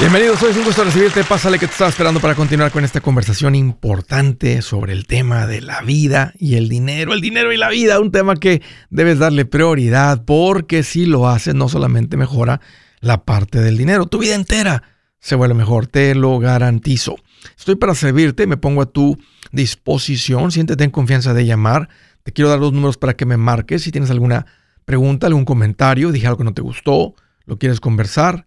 Bienvenido, soy un gusto recibirte. Pásale que te estaba esperando para continuar con esta conversación importante sobre el tema de la vida y el dinero. El dinero y la vida, un tema que debes darle prioridad porque si lo haces no solamente mejora la parte del dinero, tu vida entera se vuelve mejor, te lo garantizo. Estoy para servirte, me pongo a tu disposición, siéntete en confianza de llamar. Te quiero dar los números para que me marques si tienes alguna pregunta, algún comentario, dije algo que no te gustó, lo quieres conversar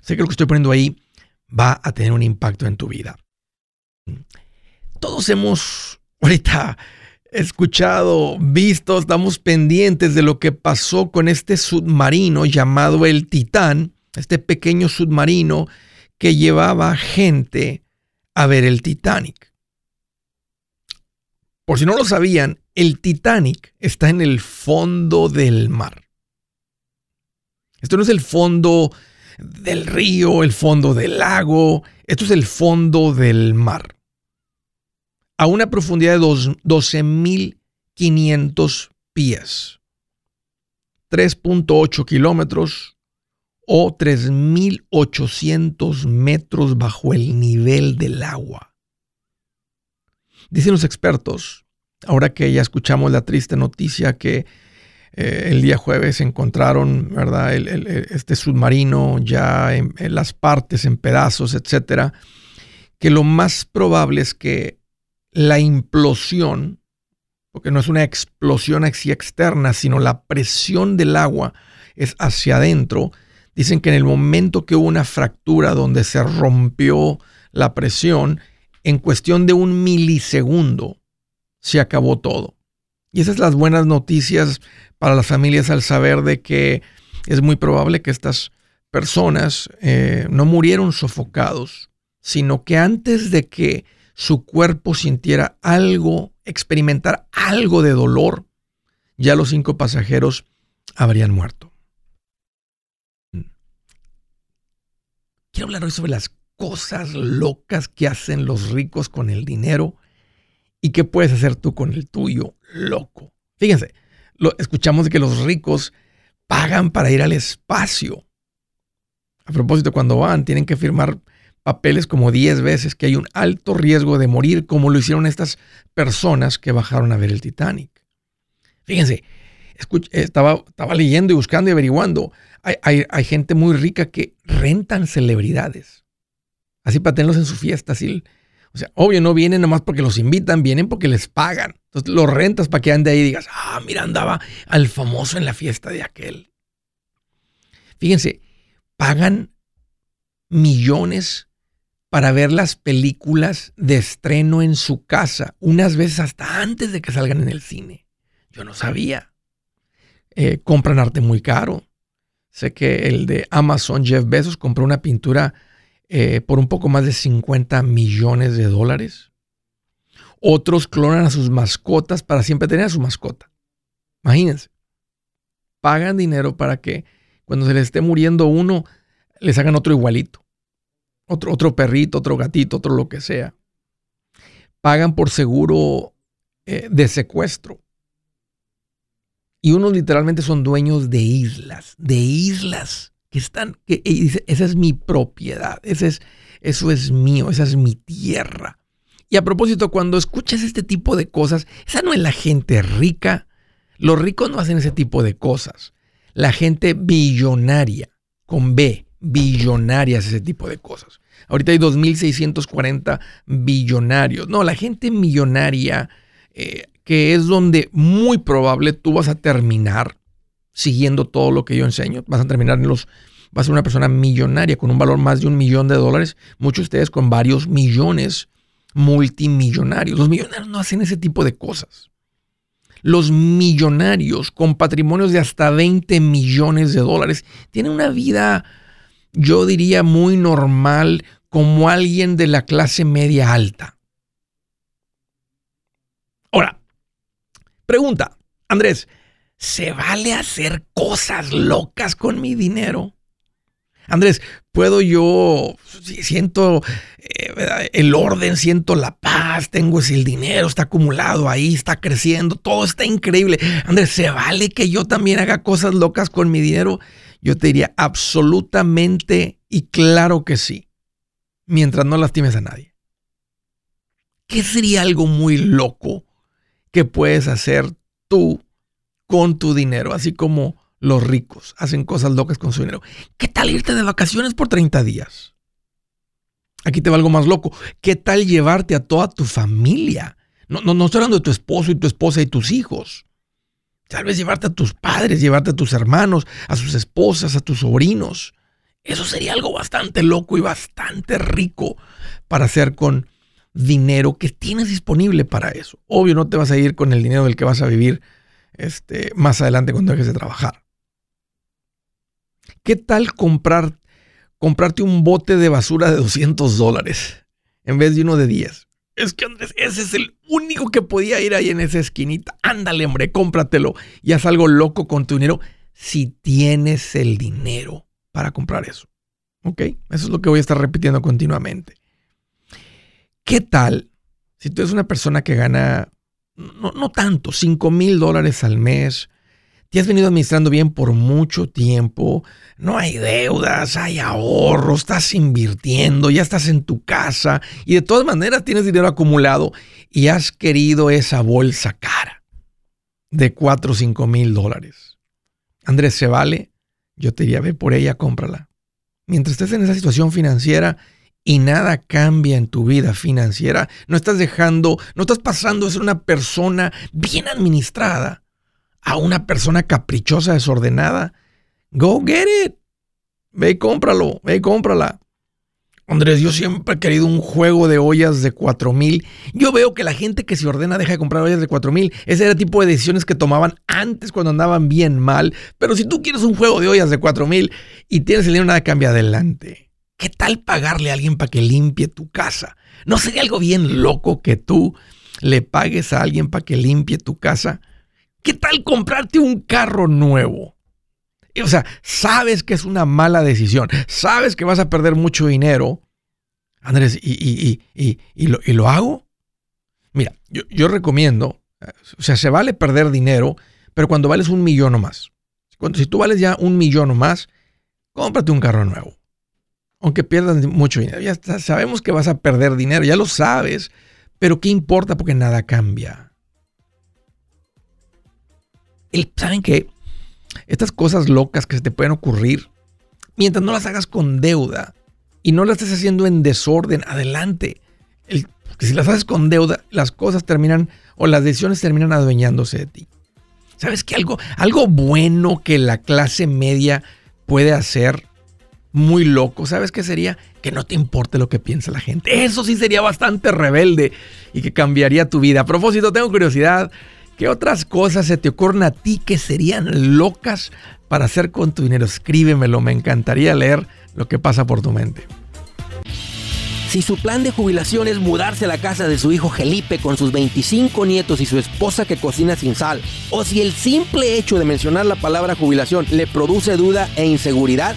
Sé que lo que estoy poniendo ahí va a tener un impacto en tu vida. Todos hemos ahorita escuchado, visto, estamos pendientes de lo que pasó con este submarino llamado el Titán, este pequeño submarino que llevaba gente a ver el Titanic. Por si no lo sabían, el Titanic está en el fondo del mar. Esto no es el fondo del río, el fondo del lago. Esto es el fondo del mar. A una profundidad de 12.500 pies. 3.8 kilómetros o 3.800 metros bajo el nivel del agua. Dicen los expertos, ahora que ya escuchamos la triste noticia que eh, el día jueves encontraron, ¿verdad? este submarino ya en, las partes, en pedazos, etcétera. Que lo más probable es que la implosión, porque no es una explosión así externa, sino la presión del agua es hacia adentro. Dicen que en el momento que hubo una fractura donde se rompió la presión, en cuestión de un milisegundo se acabó todo. Y esas son las buenas noticias para las familias al saber de que es muy probable que estas personas eh, no murieron sofocados, sino que antes de que su cuerpo sintiera algo, experimentar algo de dolor, ya los cinco pasajeros habrían muerto. Quiero hablar hoy sobre las cosas locas que hacen los ricos con el dinero y qué puedes hacer tú con el tuyo loco. Fíjense, escuchamos de que los ricos pagan para ir al espacio. A propósito, cuando van, tienen que firmar papeles como 10 veces que hay un alto riesgo de morir, como lo hicieron estas personas que bajaron a ver el Titanic. Fíjense, estaba, estaba leyendo y buscando y averiguando. Hay, gente muy rica que rentan celebridades. Así para tenerlos en su fiesta. Así, o sea, obvio, no vienen nomás porque los invitan, vienen porque les pagan. Entonces los rentas para que ande ahí y digas, ah, mira, andaba al famoso en la fiesta de aquel. Fíjense, pagan millones para ver las películas de estreno en su casa, unas veces hasta antes de que salgan en el cine. Yo no sabía. Eh, compran arte muy caro. Sé que el de Amazon, Jeff Bezos, compró una pintura eh, por un poco más de 50 millones de dólares. Otros clonan a sus mascotas para siempre tener a su mascota. Imagínense. Pagan dinero para que cuando se les esté muriendo uno, les hagan otro igualito. Otro, otro perrito, otro gatito, otro lo que sea. Pagan por seguro eh, de secuestro. Y unos literalmente son dueños de islas, de islas que están, que dice, esa es mi propiedad, ese es, eso es mío, esa es mi tierra. Y a propósito, cuando escuchas este tipo de cosas, esa no es la gente rica. Los ricos no hacen ese tipo de cosas. La gente billonaria, con B, billonaria hace ese tipo de cosas. Ahorita hay 2.640 billonarios. No, la gente millonaria, eh, que es donde muy probable tú vas a terminar siguiendo todo lo que yo enseño. Vas a terminar en los, vas a ser una persona millonaria con un valor más de un millón de dólares. Muchos de ustedes con varios millones multimillonarios. Los millonarios no hacen ese tipo de cosas. Los millonarios con patrimonios de hasta 20 millones de dólares tienen una vida, yo diría, muy normal, como alguien de la clase media alta. Ahora, pregunta, Andrés, ¿se vale hacer cosas locas con mi dinero? Andrés, puedo yo, siento eh, el orden, siento la paz, tengo ese el dinero, está acumulado ahí, está creciendo, todo está increíble. Andrés, ¿se vale que yo también haga cosas locas con mi dinero? Yo te diría absolutamente y claro que sí, mientras no lastimes a nadie. ¿Qué sería algo muy loco que puedes hacer tú con tu dinero? Así como los ricos hacen cosas locas con su dinero. ¿Qué tal irte de vacaciones por 30 días? Aquí te va algo más loco. ¿Qué tal llevarte a toda tu familia? No, no, no estoy hablando de tu esposo y tu esposa y tus hijos. Tal vez llevarte a tus padres, llevarte a tus hermanos, a sus esposas, a tus sobrinos. Eso sería algo bastante loco y bastante rico para hacer con dinero que tienes disponible para eso. Obvio, no te vas a ir con el dinero del que vas a vivir este, más adelante cuando dejes de trabajar. ¿Qué tal comprar, comprarte un bote de basura de 200 dólares en vez de uno de 10? Es que Andrés, ese es el único que podía ir ahí en esa esquinita. Ándale, hombre, cómpratelo y haz algo loco con tu dinero si tienes el dinero para comprar eso. ¿Ok? Eso es lo que voy a estar repitiendo continuamente. ¿Qué tal si tú eres una persona que gana, no, no tanto, 5 mil dólares al mes, te has venido administrando bien por mucho tiempo, no hay deudas, hay ahorros, estás invirtiendo, ya estás en tu casa y de todas maneras tienes dinero acumulado y has querido esa bolsa cara de 4 o 5 mil dólares. Andrés, ¿se vale? Yo te diría, ve por ella, cómprala. Mientras estés en esa situación financiera y nada cambia en tu vida financiera, no estás dejando, no estás pasando de ser una persona bien administrada a una persona caprichosa, desordenada, go get it. Ve y cómpralo, ve y cómprala. Andrés, yo siempre he querido un juego de ollas de 4000. Yo veo que la gente que se ordena deja de comprar ollas de 4000. Ese era el tipo de decisiones que tomaban antes cuando andaban bien mal. Pero si tú quieres un juego de ollas de 4000 y tienes el dinero, nada cambia adelante. ¿Qué tal pagarle a alguien para que limpie tu casa? ¿No sería algo bien loco que tú le pagues a alguien para que limpie tu casa? ¿Qué tal comprarte un carro nuevo? O sea, sabes que es una mala decisión, sabes que vas a perder mucho dinero. Andrés, ¿y, y, lo, hago? Mira, yo, recomiendo, o sea, se vale perder dinero, pero cuando vales un millón o más. Cuando, si tú vales ya un millón o más, cómprate un carro nuevo. Aunque pierdas mucho dinero. Ya sabemos que vas a perder dinero, ya lo sabes, pero ¿qué importa? Porque nada cambia. ¿Saben qué? Estas cosas locas que se te pueden ocurrir, mientras no las hagas con deuda y no las estés haciendo en desorden, adelante. si las haces con deuda, las cosas terminan o las decisiones terminan adueñándose de ti. ¿Sabes qué? Algo, algo bueno que la clase media puede hacer muy loco, ¿sabes qué sería? Que no te importe lo que piensa la gente. Eso sí sería bastante rebelde y que cambiaría tu vida. A propósito, tengo curiosidad. ¿Qué otras cosas se te ocurren a ti que serían locas para hacer con tu dinero? Escríbemelo, me encantaría leer lo que pasa por tu mente. Si su plan de jubilación es mudarse a la casa de su hijo Felipe con sus 25 nietos y su esposa que cocina sin sal, o si el simple hecho de mencionar la palabra jubilación le produce duda e inseguridad,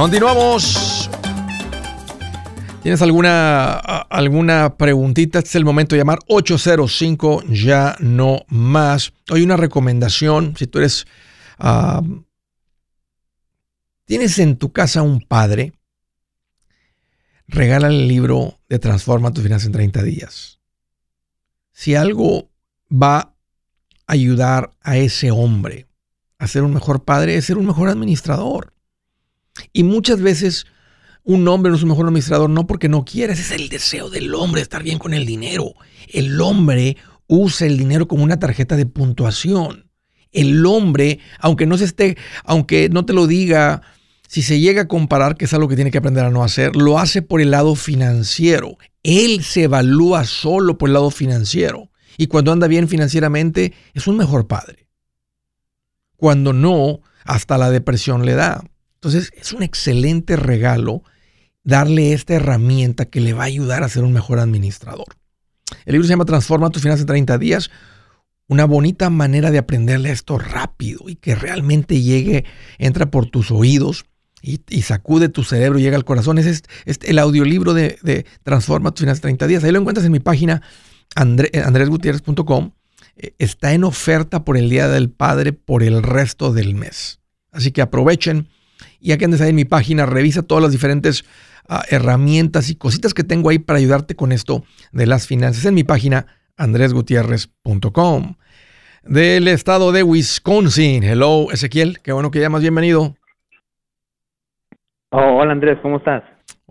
Continuamos. ¿Tienes alguna, alguna preguntita? Este es el momento de llamar 805 ya no más. Hoy una recomendación, si tú eres... Tienes en tu casa un padre, regala el libro de Transforma tu finanzas en 30 días. Si algo va a ayudar a ese hombre a ser un mejor padre, es ser un mejor administrador. Y muchas veces un hombre no es un mejor administrador no porque no quiere, ese es el deseo del hombre, estar bien con el dinero. El hombre usa el dinero como una tarjeta de puntuación. El hombre, aunque no se esté, aunque no te lo diga, si se llega a comparar, que es algo que tiene que aprender a no hacer, lo hace por el lado financiero. Él se evalúa solo por el lado financiero. Y cuando anda bien financieramente, es un mejor padre. Cuando no, hasta la depresión le da. Entonces es un excelente regalo darle esta herramienta que le va a ayudar a ser un mejor administrador. El libro se llama Transforma tus finanzas en 30 días. Una bonita manera de aprenderle esto rápido y que realmente llegue, entra por tus oídos y, sacude tu cerebro y llega al corazón. Es, el audiolibro de, Transforma tus finanzas en 30 días. Ahí lo encuentras en mi página eh, andresgutierrez.com. Eh, está en oferta por el Día del Padre por el resto del mes. Así que aprovechen y aquí andes ahí en mi página, revisa todas las diferentes ah, herramientas y cositas que tengo ahí para ayudarte con esto de las finanzas en mi página andresgutierrez.com. Del estado de Wisconsin. Hello, Ezequiel. Qué bueno que llamas. Bienvenido. Oh, hola Andrés, ¿cómo estás?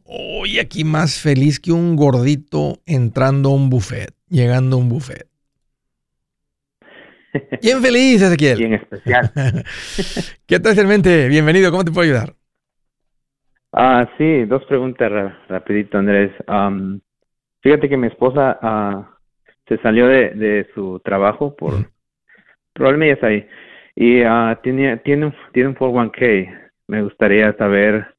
Hoy aquí más feliz que un gordito entrando a un buffet, llegando a un buffet. Bien feliz, Ezequiel. Bien especial. ¿Qué tal, mente? Bienvenido, ¿cómo te puedo ayudar? Ah, sí, dos preguntas rapidito, Andrés. fíjate que mi esposa ah, se salió de, su trabajo por problemas ahí y uh, tiene, tiene, un, tiene un 401k. Me gustaría saber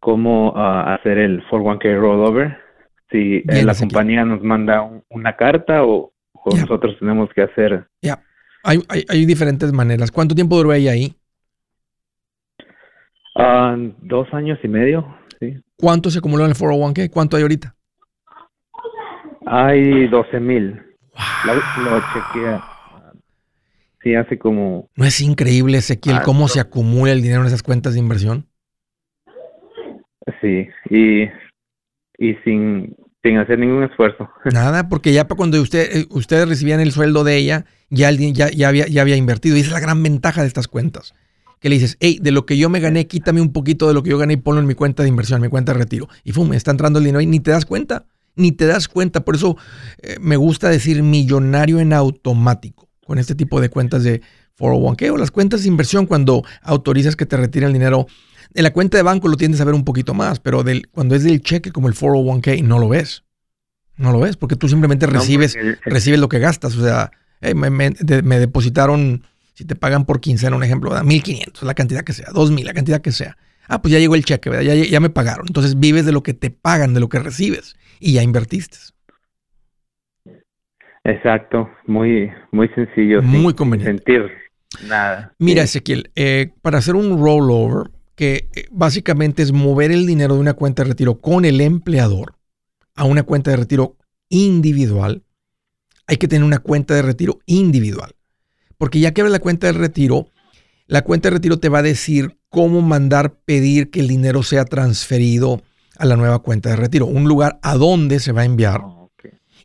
cómo hacer el 401k rollover. Si eh, la compañía nos manda una carta o, nosotros tenemos que hacer. Ya, hay, hay, diferentes maneras. ¿Cuánto tiempo duró ella ahí? Ah, dos años y medio, sí. ¿Cuánto se acumuló en el 401k? ¿Cuánto hay ahorita? Hay 12 mil. Lo, chequeé. Sí, hace como... ¿No es increíble, Ezequiel, cómo se acumula el dinero en esas cuentas de inversión? Sí, y, y sin, sin hacer ningún esfuerzo. Nada, porque ya para cuando usted, eh, ustedes recibían el sueldo de ella, ya, ya, ya, había, ya había invertido. Y esa es la gran ventaja de estas cuentas. Que le dices, hey, de lo que yo me gané, quítame un poquito de lo que yo gané y ponlo en mi cuenta de inversión, mi cuenta de retiro. Y fum, está entrando el dinero y ni te das cuenta, ni te das cuenta. Por eso eh, me gusta decir millonario en automático con este tipo de cuentas de 401k o las cuentas de inversión cuando autorizas que te retiren el dinero en la cuenta de banco lo tiendes a ver un poquito más, pero del, cuando es del cheque como el 401k no lo ves. No lo ves, porque tú simplemente recibes, recibes lo que gastas. O sea, me, depositaron, si te pagan por quincena, un ejemplo, 1500, la cantidad que sea, 2000, la cantidad que sea. Ah, pues ya llegó el cheque, ¿verdad? Ya, ya me pagaron. Entonces vives de lo que te pagan, de lo que recibes y ya invertiste. Exacto, muy, muy sencillo. Muy conveniente. Sentir nada. Mira, Ezequiel, eh, para hacer un rollover, que eh, básicamente es mover el dinero de una cuenta de retiro con el empleador, a una cuenta de retiro individual, hay que tener una cuenta de retiro individual. Porque ya que abres la cuenta de retiro, la cuenta de retiro te va a decir cómo mandar pedir que el dinero sea transferido a la nueva cuenta de retiro, un lugar a donde se va a enviar. Ah,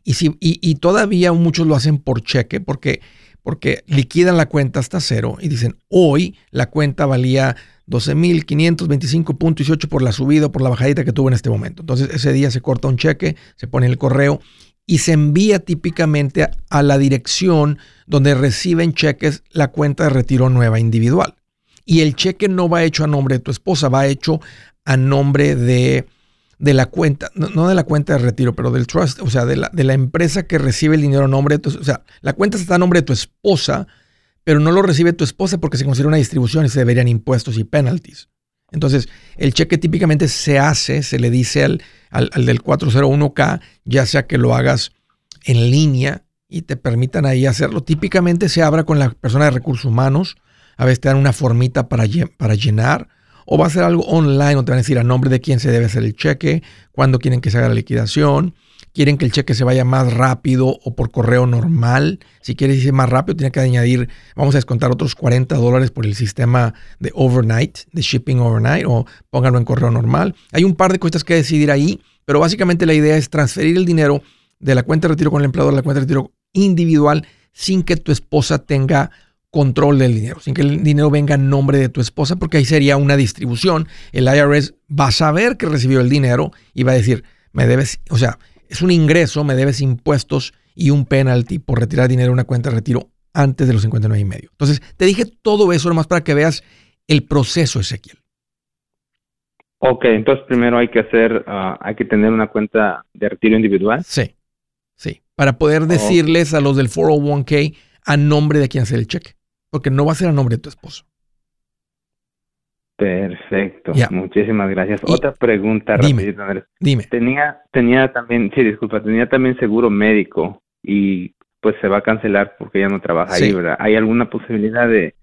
y, si, y, todavía muchos lo hacen por cheque porque, porque liquidan la cuenta hasta cero y dicen, hoy la cuenta valía 12.525.18 por la subida o por la bajadita que tuvo en este momento. Entonces ese día se corta un cheque, se pone el correo y se envía típicamente a, la dirección donde reciben cheques la cuenta de retiro nueva individual. Y el cheque no va hecho a nombre de tu esposa, va hecho a nombre de, de la cuenta, no, de la cuenta de retiro, pero del trust, o sea, de la, de la empresa que recibe el dinero a nombre de tu, o sea, la cuenta está a nombre de tu esposa, pero no lo recibe tu esposa porque se considera una distribución y se deberían impuestos y penalties. Entonces, el cheque típicamente se hace, se le dice al, al, del 401k, ya sea que lo hagas en línea y te permitan ahí hacerlo. Típicamente se abra con la persona de recursos humanos, a veces te dan una formita para, para llenar, o va a ser algo online, o te van a decir a nombre de quién se debe hacer el cheque, cuándo quieren que se haga la liquidación quieren que el cheque se vaya más rápido o por correo normal. Si quieres irse más rápido, tiene que añadir, vamos a descontar otros 40 dólares por el sistema de overnight, de shipping overnight, o pónganlo en correo normal. Hay un par de cosas que decidir ahí, pero básicamente la idea es transferir el dinero de la cuenta de retiro con el empleador a la cuenta de retiro individual sin que tu esposa tenga control del dinero, sin que el dinero venga en nombre de tu esposa, porque ahí sería una distribución. El IRS va a saber que recibió el dinero y va a decir, me debes, o sea, es un ingreso, me debes impuestos y un penalty por retirar dinero de una cuenta de retiro antes de los 59 y medio. Entonces, te dije todo eso nomás para que veas el proceso, Ezequiel. Ok, entonces primero hay que hacer, ah, hay que tener una cuenta de retiro individual. Sí, sí, para poder decirles a los del 401k a nombre de quién hacer el cheque, porque no va a ser a nombre de tu esposo. Perfecto, muchísimas gracias. Otra pregunta dime, Dime. Tenía, tenía también, sí, disculpa, tenía también seguro médico y pues se va a cancelar porque ya no trabaja ahí, ¿verdad? ¿Hay alguna posibilidad de,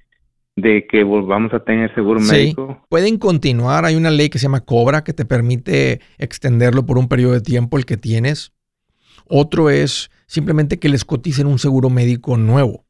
de que volvamos a tener seguro médico? Pueden continuar, hay una ley que se llama Cobra que te permite extenderlo por un periodo de tiempo el que tienes. Otro es simplemente que les coticen un seguro médico nuevo.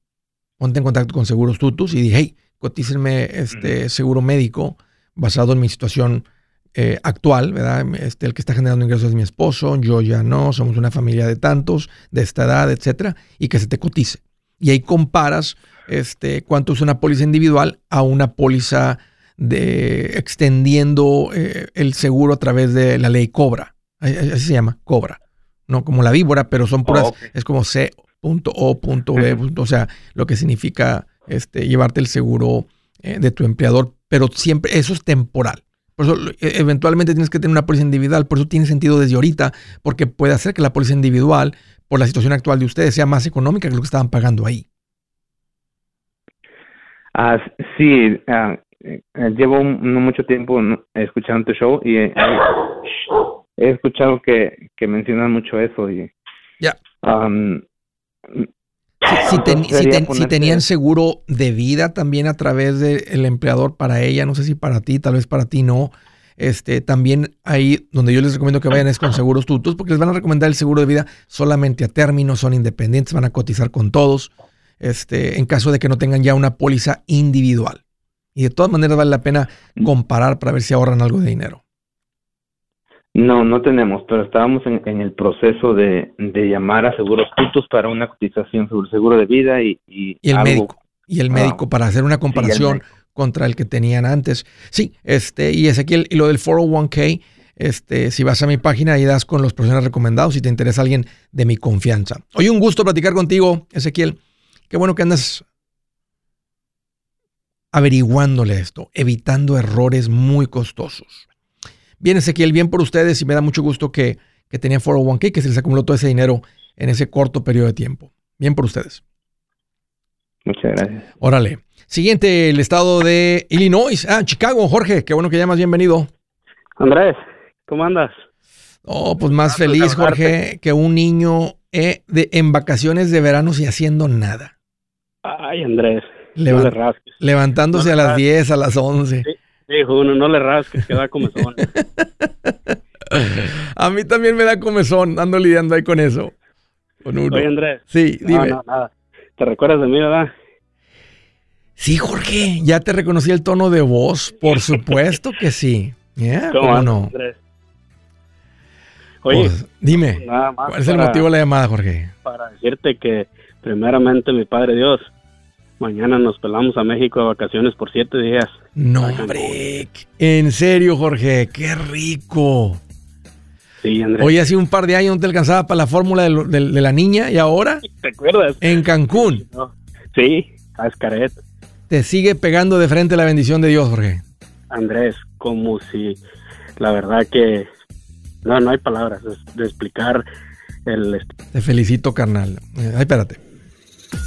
Ponte en contacto con Seguros Tutus y dije, hey, cotícenme este seguro médico basado en mi situación eh, actual, ¿verdad? Este, el que está generando ingresos es mi esposo, yo ya no, somos una familia de tantos, de esta edad, etcétera, y que se te cotice. Y ahí comparas este, cuánto es una póliza individual a una póliza de extendiendo eh, el seguro a través de la ley Cobra. Así se llama, Cobra. No como la víbora, pero son puras, es como C.O.B. O sea, lo que significa este, llevarte el seguro eh, de tu empleador, pero siempre eso es temporal. Por eso e, eventualmente tienes que tener una póliza individual, por eso tiene sentido desde ahorita, porque puede hacer que la póliza individual, por la situación actual de ustedes, sea más económica que lo que estaban pagando ahí. Ah, sí, ah, eh, llevo no mucho tiempo escuchando tu show y eh, he escuchado que, que mencionan mucho eso y ya si, tenían seguro de vida también a través del empleador para ella, no sé si para ti, tal vez para ti no. Este, también ahí donde yo les recomiendo que vayan es con seguros tutos, porque les van a recomendar el seguro de vida solamente a término, son independientes, van a cotizar con todos, este, en caso de que no tengan ya una póliza individual. Y de todas maneras vale la pena comparar para ver si ahorran algo de dinero. No, no tenemos, pero estábamos en, el proceso de, llamar a seguros puntos para una cotización sobre el seguro de vida y, y, el médico. Y el médico ah, para hacer una comparación contra el que tenían antes. Sí, este, y Ezequiel, y lo del 401k, este, si vas a mi página y das con los profesionales recomendados si te interesa alguien de mi confianza. Hoy un gusto platicar contigo, Ezequiel. Qué bueno que andas averiguándole esto, evitando errores muy costosos. Bien, Ezequiel, bien por ustedes y me da mucho gusto que, que tenían 401k, que se les acumuló todo ese dinero en ese corto periodo de tiempo. Bien por ustedes. Muchas gracias. Órale. Siguiente, el estado de Illinois. Ah, Chicago, Jorge, qué bueno que llamas, bienvenido. Andrés, ¿cómo andas? Oh, pues más feliz, Jorge, que un niño eh, de, en vacaciones de verano y haciendo nada. Ay, Andrés, no le rasques. Levantándose a las 10, a las 11. Dijo uno, no le rasques, queda como son. A mí también me da comezón, ando lidiando ahí con eso. Con uno. Oye, Andrés. Sí, dime. No, no, nada. ¿Te recuerdas de mí, verdad? Sí, Jorge, ya te reconocí el tono de voz, por supuesto que sí. ¿Cómo, no? Andrés? Oye, pues, dime, ¿cuál es el motivo de la llamada, Jorge? Para decirte que primeramente mi Padre Dios, mañana nos pelamos a México de vacaciones por siete días. No, hombre, en serio, Jorge, qué rico. Sí, Andrés. Hoy hace un par de años no te alcanzaba para la fórmula de, la niña y ahora. ¿Te acuerdas? En Cancún. Sí, a Escaret. Te sigue pegando de frente la bendición de Dios, Jorge. Andrés, como si la verdad que no, no hay palabras de, explicar el... Te felicito, carnal. Ay, espérate.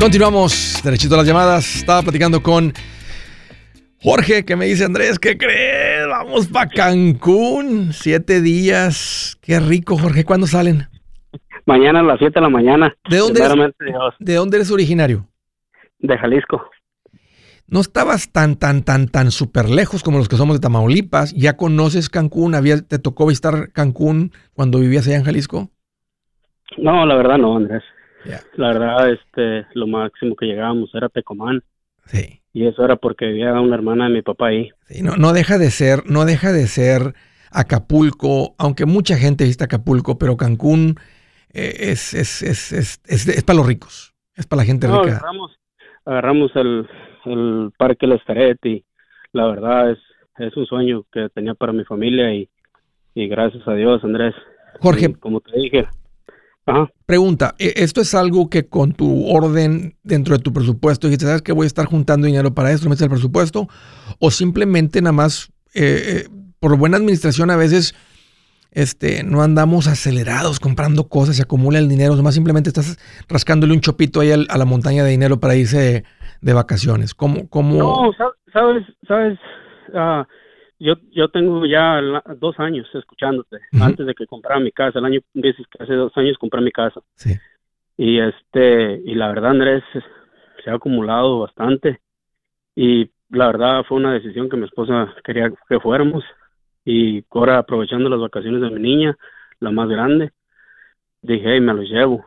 Continuamos, derechito a las llamadas. Estaba platicando con Jorge, que me dice, Andrés, ¿qué crees? Vamos para Cancún, siete días. Qué rico, Jorge. ¿Cuándo salen? Mañana a las siete de la mañana. ¿De dónde, eres, ¿De dónde eres originario? De Jalisco. No estabas tan, tan, tan, tan súper lejos como los que somos de Tamaulipas. ¿Ya conoces Cancún? ¿Había, ¿Te tocó visitar Cancún cuando vivías allá en Jalisco? No, la verdad no, Andrés. La verdad, este, lo máximo que llegábamos era Tecomán. Sí. Y eso era porque vivía una hermana de mi papá ahí. Sí, no, no deja de ser, no deja de ser Acapulco, aunque mucha gente visita Acapulco, pero Cancún eh, es, es, es, es, es, para los ricos, es para la gente rica. Agarramos, agarramos el, el Parque La y la verdad es, es un sueño que tenía para mi familia y, y gracias a Dios, Andrés. Jorge. como te dije, Pregunta, ¿e-, ¿esto es algo que con tu orden dentro de tu presupuesto dijiste, sabes que voy a estar juntando dinero para esto, metes el presupuesto? ¿O simplemente nada más, eh, eh, por buena administración a veces este, no andamos acelerados comprando cosas, se acumula el dinero, nomás simplemente estás rascándole un chopito ahí a la montaña de dinero para irse de vacaciones? ¿Cómo, cómo... No, sabes, sabes, uh, yo, yo tengo ya dos años escuchándote, antes de que comprara mi casa, el año, dices que hace dos años compré mi casa. Sí. Y este, y la verdad Andrés, se ha acumulado bastante y la verdad fue una decisión que mi esposa quería que fuéramos y ahora aprovechando las vacaciones de mi niña, la más grande, dije, hey, me los llevo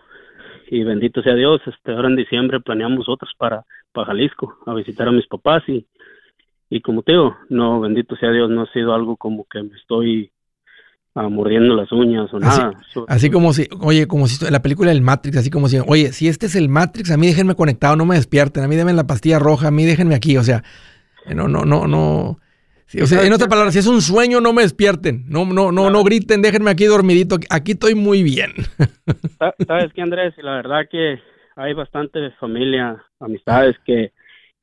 y bendito sea Dios, este, ahora en diciembre planeamos otros para, para Jalisco, a visitar a mis papás y y como te digo, no, bendito sea Dios, no ha sido algo como que me estoy ah, mordiendo las uñas o nada. Así como si, oye, como si la película del Matrix, así como si, oye, si este es el Matrix, a mí déjenme conectado, no me despierten, a mí denme la pastilla roja, a mí déjenme aquí, o sea, no, no, no, no. o sea, en otras palabras, si es un sueño, no me despierten, no, no, no, no griten, déjenme aquí dormidito, aquí estoy muy bien. Sabes qué, Andrés, la verdad que hay bastante familia, amistades que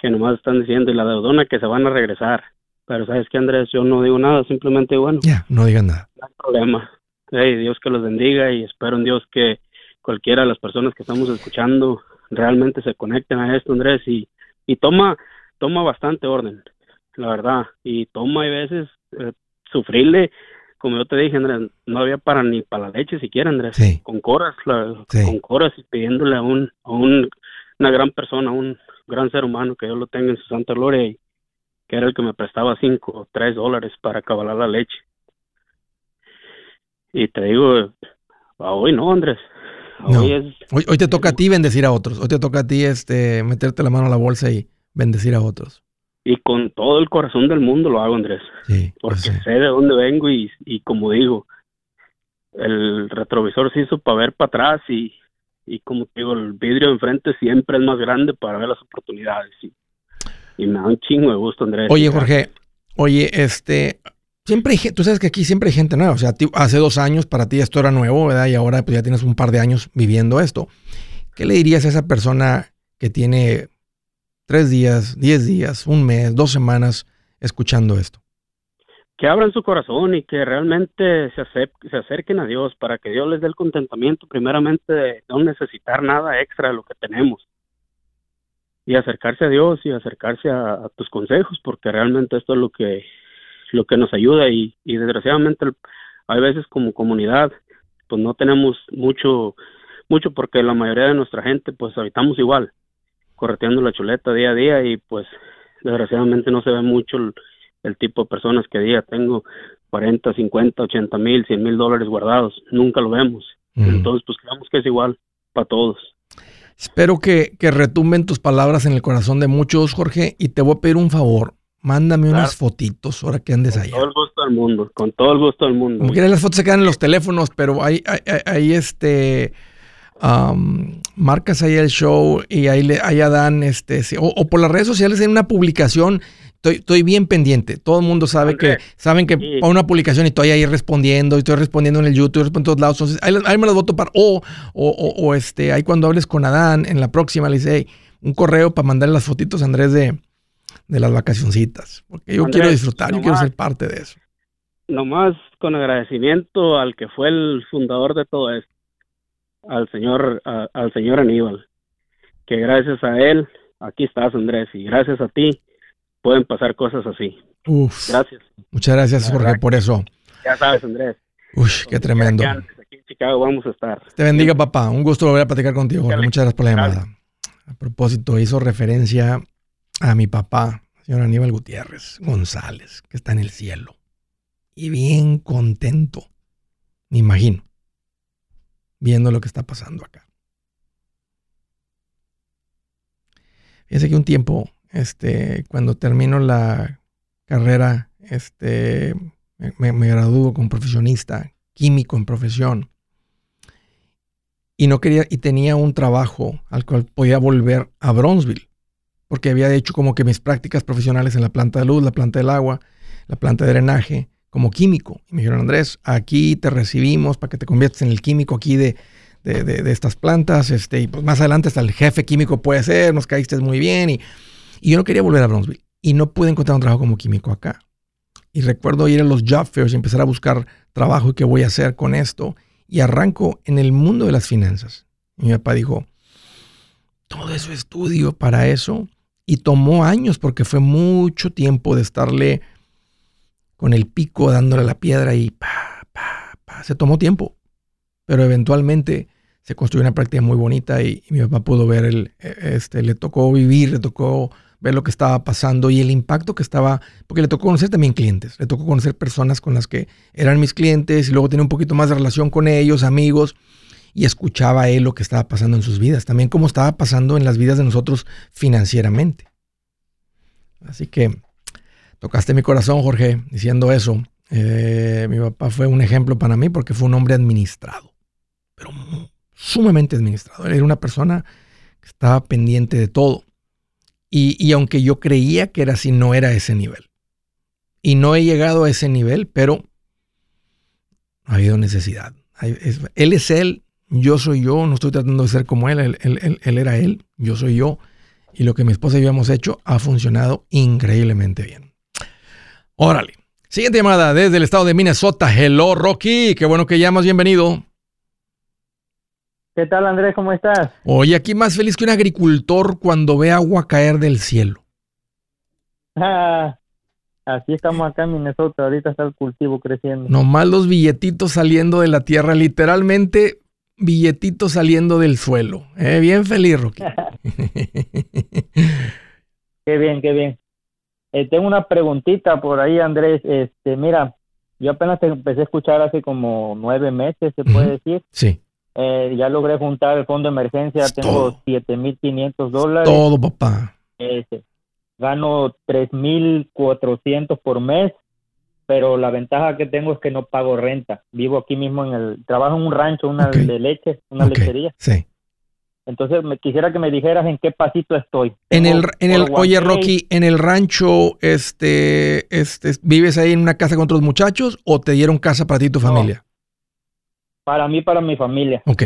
que nomás están diciendo y la deudona que se van a regresar. Pero sabes que Andrés, yo no digo nada, simplemente bueno. Ya, no digan nada. No hay problema. Hey, Dios que los bendiga y espero en Dios que cualquiera de las personas que estamos escuchando realmente se conecten a esto, Andrés, y, y toma, toma bastante orden, la verdad, y toma a veces eh, sufrirle, como yo te dije, Andrés, no había para ni para la leche siquiera, Andrés, con coras, con coras y pidiéndole a un, a un, una gran persona, un, gran ser humano, que yo lo tenga en su santa gloria, y que era el que me prestaba cinco o tres dólares para acabar la leche. Y te digo, hoy no, Andrés. Hoy, hoy, te toca a ti bendecir a otros. Hoy te toca a ti este, meterte la mano a la bolsa y bendecir a otros. Y con todo el corazón del mundo lo hago, Andrés. Sí, porque sé de dónde vengo y, y como digo, el retrovisor se hizo para ver para atrás y, y como te digo, el vidrio enfrente siempre es más grande para ver las oportunidades. Y, me da un chingo de gusto, Andrés. Oye, Jorge, oye, este, siempre hay, tú sabes que aquí siempre hay gente nueva, o sea, hace dos años para ti esto era nuevo, ¿verdad? Y ahora pues ya tienes un par de años viviendo esto. ¿Qué le dirías a esa persona que tiene tres días, diez días, un mes, dos semanas escuchando esto? Que abran su corazón y que realmente se, se acerquen a Dios para que Dios les dé el contentamiento primeramente de no necesitar nada extra de lo que tenemos. Y acercarse a Dios y acercarse a, tus consejos porque realmente esto es lo que lo que nos ayuda. Y, y desgraciadamente hay veces como comunidad pues no tenemos mucho mucho porque la mayoría de nuestra gente pues habitamos igual correteando la chuleta día a día y pues desgraciadamente no se ve mucho el, tipo de personas que día tengo 40, 50, 80 mil, 100 mil dólares guardados, nunca lo vemos. Entonces pues creemos que es igual para todos. Espero que, que, retumben tus palabras en el corazón de muchos, Jorge, y te voy a pedir un favor. Mándame unas fotitos ahora que andes allá. Con todo el gusto del mundo, con todo el gusto del mundo. Como quieras, las fotos se quedan en los teléfonos, pero ahí, ahí, este, marcas ahí el show y ahí, le, allá dan, este, o, por las redes sociales en una publicación. Estoy, estoy bien pendiente. Todo el mundo sabe que saben que para una publicación y estoy ahí respondiendo, y estoy respondiendo en el YouTube, respondo en todos lados. Entonces, ahí, me las voto para. O, o, o, este, ahí cuando hables con Adán en la próxima, le dice, un correo para mandarle las fotitos a Andrés de, de las vacacioncitas, porque yo quiero disfrutar, yo quiero ser parte de eso. Nomás con agradecimiento al que fue el fundador de todo esto, al señor, al señor Aníbal, que gracias a él, aquí estás Andrés, y gracias a ti pueden pasar cosas así. Uf. Gracias. Muchas gracias Jorge por eso. Ya sabes Andrés. Uy, qué tremendo. Aquí en Chicago vamos a estar. Te bendiga papá, un gusto volver a platicar contigo Jorge. Muchas gracias por la llamada. A propósito, hizo referencia a mi papá, señor Aníbal Gutiérrez González, que está en el cielo. Y bien contento, me imagino, viendo lo que está pasando acá. Fíjense que un tiempo, este, cuando termino la carrera, este, me, me como profesionista, químico en profesión, y no quería, y tenía un trabajo al cual podía volver a Bronzeville porque había hecho como que mis prácticas profesionales en la planta de luz, la planta del agua, la planta de drenaje, como químico. Y me dijeron, Andrés, aquí te recibimos para que te conviertas en el químico aquí de, de, estas plantas. Este, y pues más adelante hasta el jefe químico puede ser, nos caíste muy bien. Y, y yo no quería volver a Bronzeville. Y no pude encontrar un trabajo como químico acá. Y recuerdo ir a los job fairs y empezar a buscar trabajo y qué voy a hacer con esto. Y arranco en el mundo de las finanzas. Y mi papá dijo, todo eso estudio para eso y tomó años porque fue mucho tiempo de estarle con el pico dándole la piedra y pa, pa, pa. Se tomó tiempo, pero eventualmente se construyó una práctica muy bonita y, mi papá pudo ver el, e, este, le tocó vivir, le tocó ver lo que estaba pasando y el impacto que estaba, porque le tocó conocer también clientes, le tocó conocer personas con las que eran mis clientes y luego tenía un poquito más de relación con ellos, amigos, y escuchaba él lo que estaba pasando en sus vidas, también cómo estaba pasando en las vidas de nosotros financieramente. Así que tocaste mi corazón, Jorge, diciendo eso. Eh, mi papá fue un ejemplo para mí porque fue un hombre administrado, pero sumamente administrado. Era una persona que estaba pendiente de todo. Y, y aunque yo creía que era así, no era ese nivel. Y no he llegado a ese nivel, pero ha habido necesidad. Él es él, yo soy yo, no estoy tratando de ser como él, él, era él, yo soy yo. Y lo que mi esposa y yo hemos hecho ha funcionado increíblemente bien. Órale. Siguiente llamada desde el estado de Minnesota. Hello, Rocky. Qué bueno que llamas. Bienvenido. ¿Qué tal, Andrés? ¿Cómo estás? Oye, aquí más feliz que un agricultor cuando ve agua caer del cielo. Ah, así estamos acá en Minnesota. Ahorita está el cultivo creciendo. Nomás los billetitos saliendo de la tierra. Literalmente billetito saliendo del suelo. Eh, bien feliz, Rocky. qué bien, qué bien. Eh, tengo una preguntita por ahí, Andrés. Este, mira, yo apenas te empecé a escuchar hace como nueve meses, se puede decir. Sí. Eh, ya logré juntar el fondo de emergencia, Es tengo todo. 7.500 dólares. Todo, papá. Este, gano 3.400 por mes, pero la ventaja que tengo es que no pago renta. Vivo aquí mismo en el, trabajo en un rancho, una de leche, una lechería. Sí. Entonces me quisiera que me dijeras en qué pasito estoy. En el, en el, 401k, oye, Rocky, en el rancho, este, este, ¿vives ahí en una casa con otros muchachos o te dieron casa para ti y tu No. familia? Para mí, para mi familia. Ok.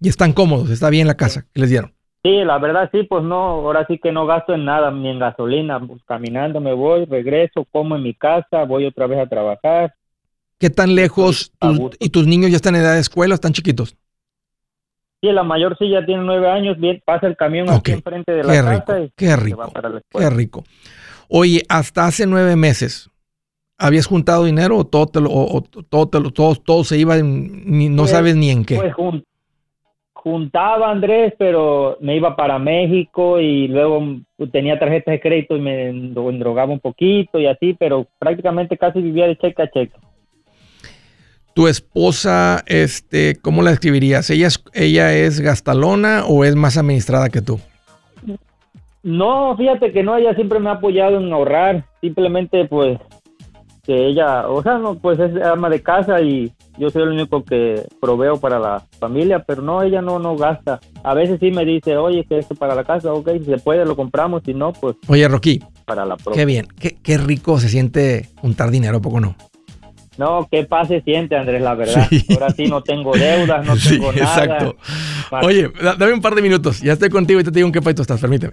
Y están cómodos, está bien la casa que les dieron. Sí, la verdad sí, pues no, ahora sí que no gasto en nada, ni en gasolina. Pues, caminando me voy, regreso, como en mi casa, voy otra vez a trabajar. ¿Qué tan lejos tus- y tus niños ya están en edad de escuela están chiquitos? Sí, la mayor sí ya tiene nueve años, bien, pasa el camión aquí enfrente de la Qué casa y qué se rico, va para la qué rico. Oye, hasta hace nueve meses, ¿habías juntado dinero o todo, te lo- o- o todo, te lo- todo, todo se iba, en- ni- no Pues- sabes ni en qué? Pues jun- juntaba Andrés, pero me iba para México y luego mm, tenía tarjetas de crédito y me endro- endrogaba un poquito y así, pero prácticamente casi vivía de cheque a cheque. ¿Tu esposa, este, cómo la describirías? ¿Ella es, ¿Ella es gastalona o es más administrada que tú? No, fíjate que no, ella siempre me ha apoyado en ahorrar, simplemente pues que ella, o sea, no, pues es ama de casa y yo soy el único que proveo para la familia, pero no, ella no, no gasta. A veces sí me dice, oye, que esto para la casa, ok, si se puede lo compramos, si no, pues Oye, Rocky, para la qué propia. bien, qué, qué rico se siente juntar dinero, ¿a poco no? No, qué paz se siente, Andrés, la verdad. Sí. Ahora sí no tengo deudas, no sí, tengo nada. exacto. Oye, da- dame un par de minutos, ya estoy contigo y te digo en qué país estás, permíteme.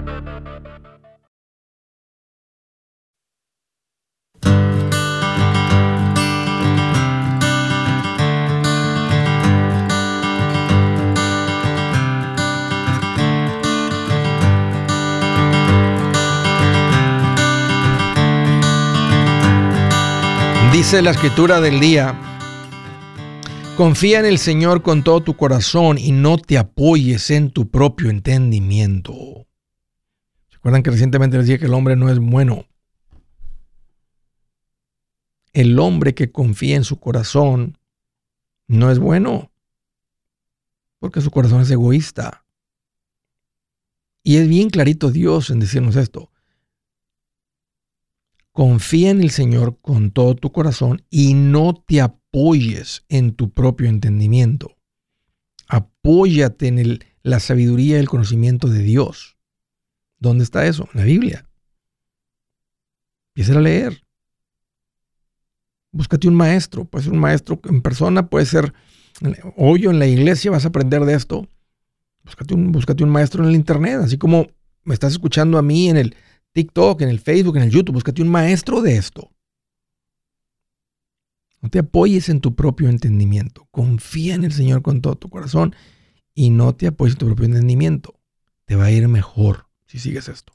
Dice la escritura del día, confía en el Señor con todo tu corazón y no te apoyes en tu propio entendimiento. ¿Se acuerdan que recientemente les dije que el hombre no es bueno? El hombre que confía en su corazón no es bueno, porque su corazón es egoísta. Y es bien clarito Dios en decirnos esto. Confía en el Señor con todo tu corazón y no te apoyes en tu propio entendimiento. Apóyate en la sabiduría y el conocimiento de Dios. ¿Dónde está eso? En la Biblia. Empieza a leer. Búscate un maestro. Puede ser un maestro en persona, puede ser hoy en la iglesia, vas a aprender de esto. Búscate un, búscate un maestro en el internet, así como me estás escuchando a mí en el TikTok, en el Facebook, en el YouTube. Búscate un maestro de esto. No te apoyes en tu propio entendimiento. Confía en el Señor con todo tu corazón y no te apoyes en tu propio entendimiento. Te va a ir mejor si sigues esto.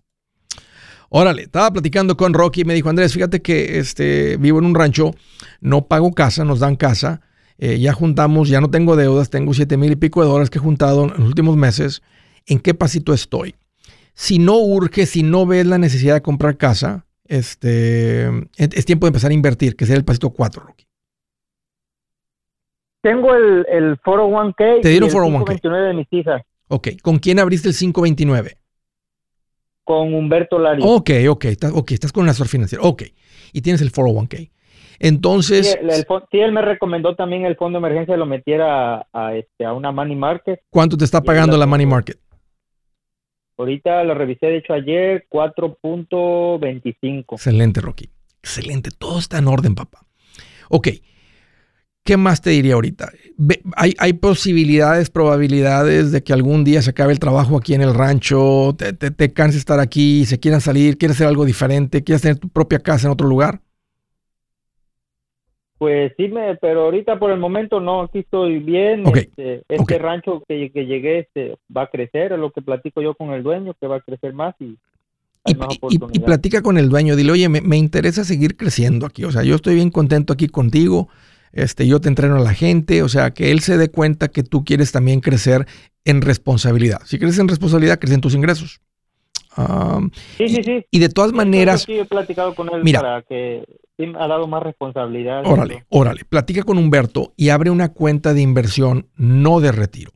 Órale, estaba platicando con Rocky y me dijo, Andrés, fíjate que este, vivo en un rancho, no pago casa, nos dan casa, eh, ya juntamos, ya no tengo deudas, tengo siete mil y pico de dólares que he juntado en los últimos meses. ¿En qué pasito estoy? Si no urge, si no ves la necesidad de comprar casa, este, es, tiempo de empezar a invertir, que sería el pasito 4, Rocky. Tengo el, el 401k Te y dieron el 401k. 529 de mis hijas Ok, ¿con quién abriste el 529? con Humberto Lari. Ok, ok, estás, ok, estás con un asesor financiero. Ok, y tienes el 401k. Entonces, Sí, el- el fon- sí, él me recomendó también el fondo de emergencia lo metiera a, a, este, a una money market. ¿cuánto te está pagando la la money market? Ahorita lo revisé, de hecho, ayer 4.25. Excelente, Rocky. Excelente. Todo está en orden, papá. Ok. ¿Qué más te diría ahorita? Hay, hay posibilidades, probabilidades de que algún día se acabe el trabajo aquí en el rancho, te, te, te canses de estar aquí, se quieran salir, quieres hacer algo diferente, quieres tener tu propia casa en otro lugar. Pues sí, me, pero ahorita por el momento no, aquí estoy bien. Este, este rancho que, que llegué este, va a crecer, es lo que platico yo con el dueño, que va a crecer más y hay Y, más y- y platica con el dueño, dile, oye, me, me interesa seguir creciendo aquí, o sea, yo estoy bien contento aquí contigo, este, yo te entreno a la gente, o sea, que él se dé cuenta que tú quieres también crecer en responsabilidad. Si creces en responsabilidad, crecen tus ingresos. Sí, sí, sí. y de todas maneras, sí he platicado con él Mira. para que sí ha dado más responsabilidad. órale, órale, platica con Humberto y abre una cuenta de inversión, no de retiro.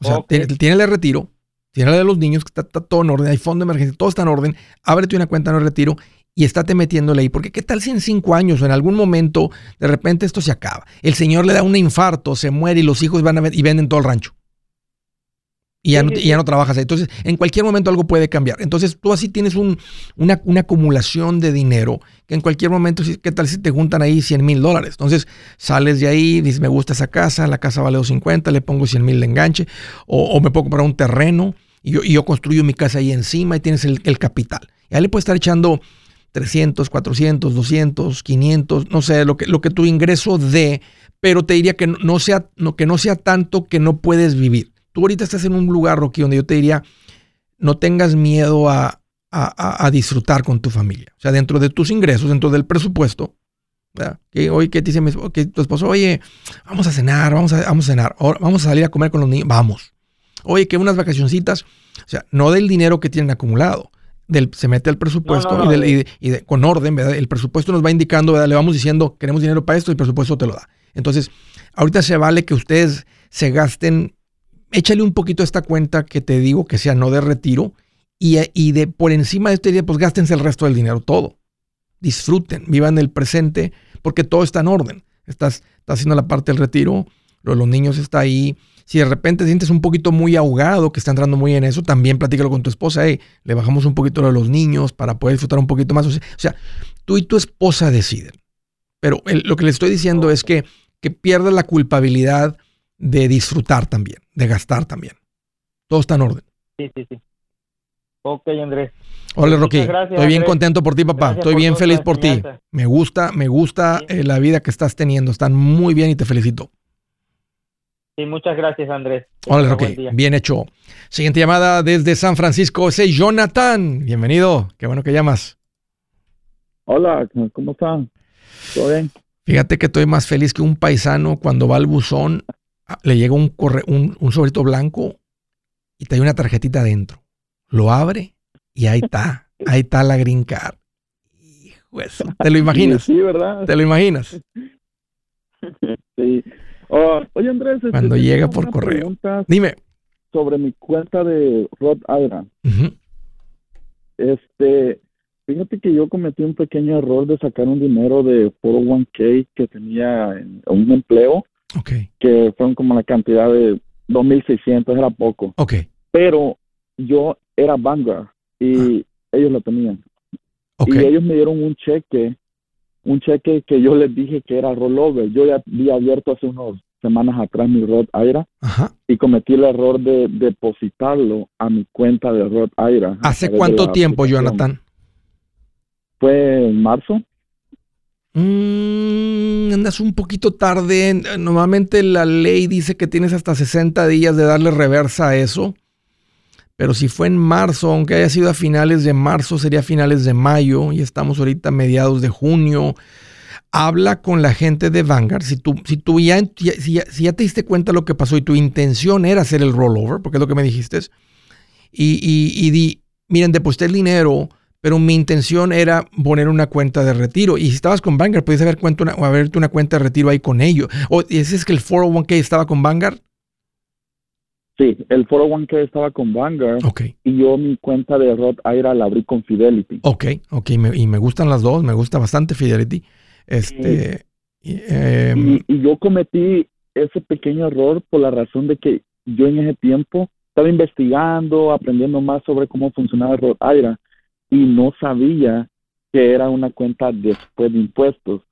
O sea, tiene, tiene la de retiro, tiene la de los niños, que está, está todo en orden, hay fondo de emergencia, todo está en orden, ábrete una cuenta no de retiro y estate metiéndole ahí, porque qué tal si en cinco años o en algún momento de repente esto se acaba, el señor le da un infarto, se muere y los hijos van a y venden todo el rancho. Y ya, no, y ya no trabajas ahí. Entonces, en cualquier momento algo puede cambiar. Entonces, tú así tienes un, una, una acumulación de dinero que en cualquier momento, ¿qué tal si te juntan ahí 100 mil dólares? Entonces, sales de ahí, dices, me gusta esa casa, la casa vale 250, le pongo 100 mil de enganche, o, o me puedo comprar un terreno y yo, y yo construyo mi casa ahí encima y tienes el, el capital. Y ahí le puedes estar echando 300, 400, 200, 500, no sé, lo que, lo que tu ingreso dé, pero te diría que no, no sea, no, que no sea tanto que no puedes vivir. Tú ahorita estás en un lugar, Rocky, donde yo te diría, no tengas miedo a, a- a- disfrutar con tu familia. O sea, dentro de tus ingresos, dentro del presupuesto, ¿verdad? que hoy que te dice mi que tu esposo, oye, vamos a cenar, vamos a, vamos a cenar, vamos a salir a comer con los niños, vamos. Oye, que unas vacacioncitas, o sea, no del dinero que tienen acumulado, del, se mete al presupuesto No, no, no, y, del- de- y de- y de- con orden, ¿verdad? El presupuesto nos va indicando, ¿verdad? Le vamos diciendo, queremos dinero para esto y el presupuesto te lo da. Entonces, ahorita se vale que ustedes se gasten, échale un poquito a esta cuenta que te digo que sea no de retiro y, de por encima de este día, pues gástense el resto del dinero, todo. Disfruten, vivan el presente, porque todo está en orden. Estás, estás haciendo la parte del retiro, lo de los niños está ahí. Si de repente sientes un poquito muy ahogado, que está entrando muy en eso, también platícalo con tu esposa. Hey, le bajamos un poquito lo de los niños para poder disfrutar un poquito más. O sea, tú y tu esposa deciden. Pero lo que le estoy diciendo es que, que pierdas la culpabilidad de disfrutar también, de gastar también. Todo está en orden. Sí, sí, sí. Ok, Andrés. Hola, Rocky. gracias, Estoy bien Andrés. contento por ti, papá. Gracias Estoy bien feliz por ti. Me gusta, me gusta Sí. eh, la vida que estás teniendo. Están muy bien y te felicito. Sí, muchas gracias, Andrés. Hola, Rocky. Bien hecho. Siguiente llamada desde San Francisco. Ese es Jonathan. Bienvenido. Qué bueno que llamas. Hola, ¿cómo están? ¿Todo bien? Fíjate que estoy más feliz que un paisano cuando va al buzón, le llega un, corre- un, un sobrito blanco y te hay una tarjetita adentro. Lo abre y ahí está. Ahí está la green card. Hijo de su- ¿Te lo imaginas? Sí, ¿verdad? ¿Te lo imaginas? Sí. Oh, oye, Andrés. este, Cuando llega por correo. Dime. sobre mi cuenta de Rhode Island. Este, fíjate que yo cometí un pequeño error de sacar un dinero de 401k que tenía en un empleo, Que fueron como la cantidad de 2.600, era poco. Pero yo era Vanguard y ellos lo tenían. Y ellos me dieron un cheque, un cheque que yo les dije que era rollover. Yo ya había abierto hace unas semanas atrás mi Rod Aira Ajá. y cometí el error de depositarlo a mi cuenta de Rod Aira. ¿Hace cuánto tiempo, aplicación. Jonathan? Fue en marzo. Mm, andas un poquito tarde. Normalmente la ley dice que tienes hasta 60 días de darle reversa a eso. Pero si fue en marzo, aunque haya sido a finales de marzo, sería a finales de mayo y estamos ahorita a mediados de junio. Habla con la gente de Vanguard. Si tú, si ya, si ya, te diste cuenta lo que pasó y tu intención era hacer el rollover, porque es lo que me dijiste, y, y, y di, miren, deposité el dinero, pero mi intención era poner una cuenta de retiro. Y si estabas con Vanguard, podías haber cuenta una, o abierto una cuenta de retiro ahí con ellos. O ese es que el 401k estaba con Vanguard. Sí, el 401k estaba con Vanguard Ok, y yo mi cuenta de Rod Aira la abrí con Fidelity. ok, ok. me- y me gustan las dos, me gusta bastante Fidelity. Este, y, em, yo cometí ese pequeño error por la razón de que yo en ese tiempo estaba investigando, aprendiendo más sobre cómo funcionaba el Aira y no sabía que era una cuenta después de impuestos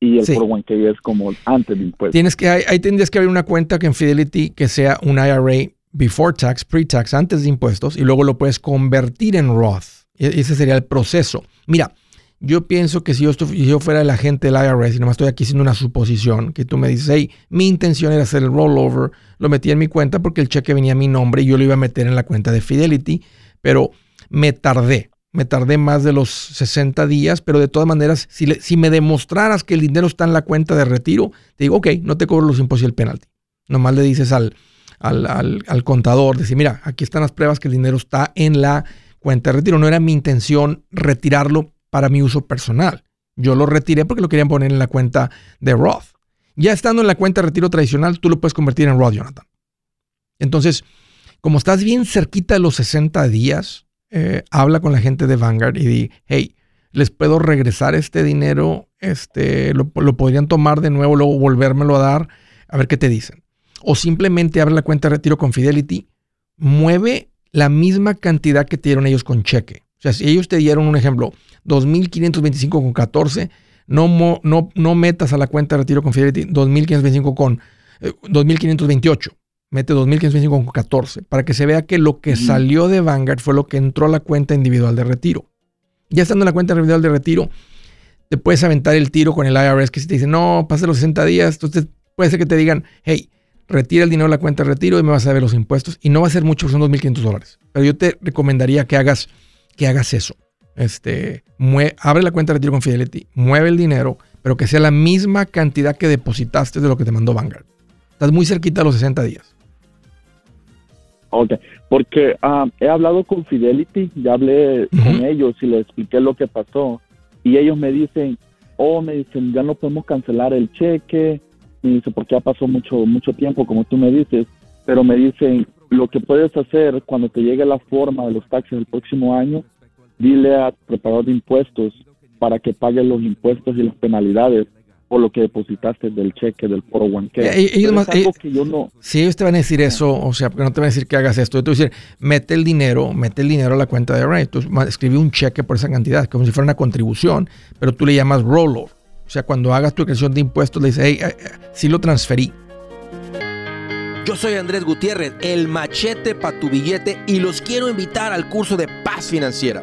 y el sí. 401k es como antes de impuestos. Tienes que, ahí, tendrías que abrir una cuenta que en Fidelity que sea un IRA before tax, pre-tax, antes de impuestos, y luego lo puedes convertir en Roth. E, ese sería el proceso. Mira, yo pienso que si yo, si yo fuera el agente del IRS y nomás estoy aquí haciendo una suposición, que tú me dices, hey, mi intención era hacer el rollover, lo metí en mi cuenta porque el cheque venía a mi nombre y yo lo iba a meter en la cuenta de Fidelity, pero me tardé me tardé más de los 60 días, pero de todas maneras, si, me demostraras que el dinero está en la cuenta de retiro, te digo, ok, no te cobro los impuestos y el penalti. Nomás le dices al, al, al, contador, decir, mira, aquí están las pruebas que el dinero está en la cuenta de retiro. No era mi intención retirarlo para mi uso personal. Yo lo retiré porque lo querían poner en la cuenta de Roth. Ya estando en la cuenta de retiro tradicional, tú lo puedes convertir en Roth, Jonathan. Entonces, como estás bien cerquita de los 60 días, eh, habla con la gente de Vanguard y di, hey, les puedo regresar este dinero, este, lo, podrían tomar de nuevo, luego volvérmelo a dar, a ver qué te dicen. O simplemente abre la cuenta de retiro con Fidelity, mueve la misma cantidad que te dieron ellos con cheque. O sea, si ellos te dieron un ejemplo, 2.525 con 14, no, no, no metas a la cuenta de retiro con Fidelity 2.525 con 2.528. Mete 2.525 con 14, para que se vea que lo que salió de Vanguard fue lo que entró a la cuenta individual de retiro. Ya estando en la cuenta individual de retiro, te puedes aventar el tiro con el IRS que si te dice, no, pase los 60 días, entonces puede ser que te digan, hey, retira el dinero de la cuenta de retiro y me vas a ver los impuestos. Y no va a ser mucho, son 2.500 dólares. Pero yo te recomendaría que hagas, que hagas eso. Este, abre la cuenta de retiro con Fidelity, mueve el dinero, pero que sea la misma cantidad que depositaste de lo que te mandó Vanguard. Estás muy cerquita de los 60 días. Ok, porque ah, he hablado con Fidelity, ya hablé con ellos y les expliqué lo que pasó. Y ellos me dicen, oh, me dicen, ya no podemos cancelar el cheque. Me dice, porque ya pasó mucho, mucho tiempo, como tú me dices. Pero me dicen, lo que puedes hacer cuando te llegue la forma de los taxes del próximo año, dile al preparador de impuestos para que pague los impuestos y las penalidades o lo que depositaste del cheque del 401k. Eh, ellos más, eh, que yo no... Si ellos te van a decir eso, o sea, porque no te van a decir que hagas esto, yo te voy a decir, mete el dinero, mete el dinero a la cuenta de Ray. Tú escribí un cheque por esa cantidad, como si fuera una contribución, pero tú le llamas rollover. O sea, cuando hagas tu creación de impuestos, le dices, hey, eh, sí lo transferí. Yo soy Andrés Gutiérrez, el machete para tu billete, y los quiero invitar al curso de paz financiera.